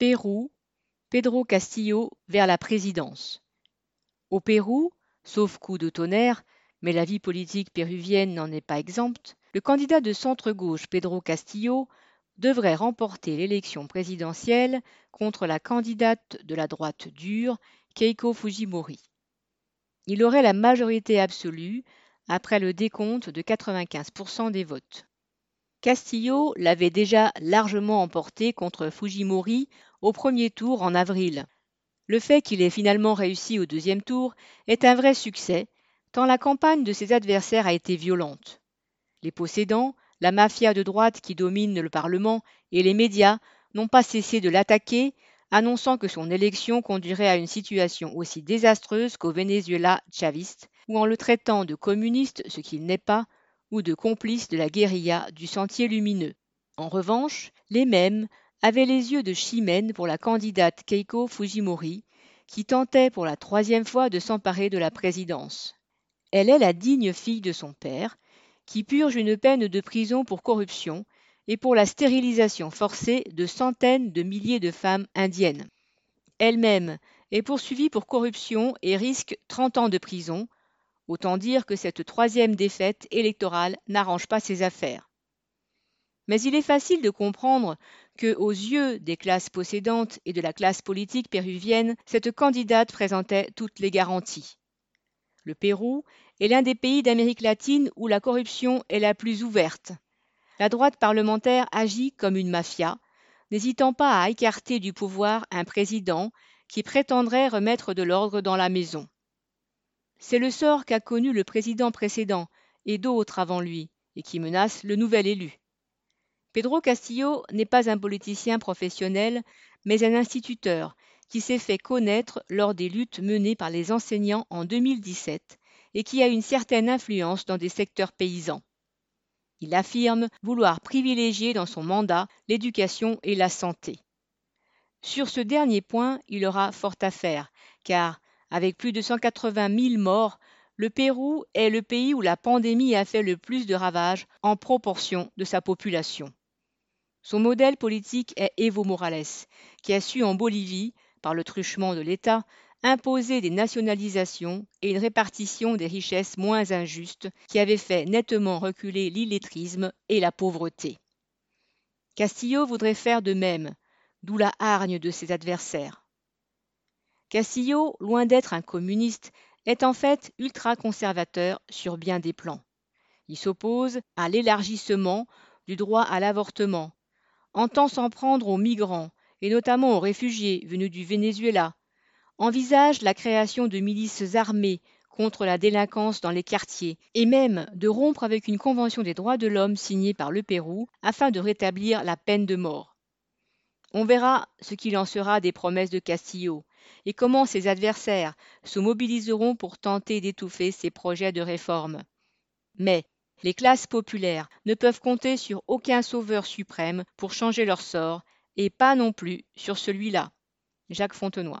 Pérou, Pedro Castillo vers la présidence. Au Pérou, sauf coup de tonnerre, mais la vie politique péruvienne n'en est pas exempte, le candidat de centre-gauche Pedro Castillo devrait remporter l'élection présidentielle contre la candidate de la droite dure, Keiko Fujimori. Il aurait la majorité absolue après le décompte de 95% des votes. Castillo l'avait déjà largement emporté contre Fujimori au premier tour en avril. Le fait qu'il ait finalement réussi au deuxième tour est un vrai succès, tant la campagne de ses adversaires a été violente. Les possédants, la mafia de droite qui domine le Parlement et les médias n'ont pas cessé de l'attaquer, annonçant que son élection conduirait à une situation aussi désastreuse qu'au Venezuela chaviste, ou en le traitant de communiste, ce qu'il n'est pas, ou de complices de la guérilla du Sentier lumineux. En revanche, les mêmes avaient les yeux de chimène pour la candidate Keiko Fujimori, qui tentait pour la troisième fois de s'emparer de la présidence. Elle est la digne fille de son père, qui purge une peine de prison pour corruption et pour la stérilisation forcée de centaines de milliers de femmes indiennes. Elle-même est poursuivie pour corruption et risque 30 ans de prison, Autant dire que cette troisième défaite électorale n'arrange pas ses affaires. Mais il est facile de comprendre que, aux yeux des classes possédantes et de la classe politique péruvienne, cette candidate présentait toutes les garanties. Le Pérou est l'un des pays d'Amérique latine où la corruption est la plus ouverte. La droite parlementaire agit comme une mafia, n'hésitant pas à écarter du pouvoir un président qui prétendrait remettre de l'ordre dans la maison. C'est le sort qu'a connu le président précédent et d'autres avant lui, et qui menace le nouvel élu. Pedro Castillo n'est pas un politicien professionnel, mais un instituteur qui s'est fait connaître lors des luttes menées par les enseignants en 2017 et qui a une certaine influence dans des secteurs paysans. Il affirme vouloir privilégier dans son mandat l'éducation et la santé. Sur ce dernier point, il aura fort à faire, car avec plus de 180 000 morts, le Pérou est le pays où la pandémie a fait le plus de ravages en proportion de sa population. Son modèle politique est Evo Morales, qui a su en Bolivie, par le truchement de l'État, imposer des nationalisations et une répartition des richesses moins injustes qui avait fait nettement reculer l'illettrisme et la pauvreté. Castillo voudrait faire de même, d'où la hargne de ses adversaires. Castillo, loin d'être un communiste, est en fait ultra-conservateur sur bien des plans. Il s'oppose à l'élargissement du droit à l'avortement, entend s'en prendre aux migrants, et notamment aux réfugiés venus du Venezuela, envisage la création de milices armées contre la délinquance dans les quartiers, et même de rompre avec une convention des droits de l'homme signée par le Pérou afin de rétablir la peine de mort. On verra ce qu'il en sera des promesses de Castillo, et comment ses adversaires se mobiliseront pour tenter d'étouffer ses projets de réforme. Mais les classes populaires ne peuvent compter sur aucun sauveur suprême pour changer leur sort, et pas non plus sur celui-là. Jacques Fontenoy.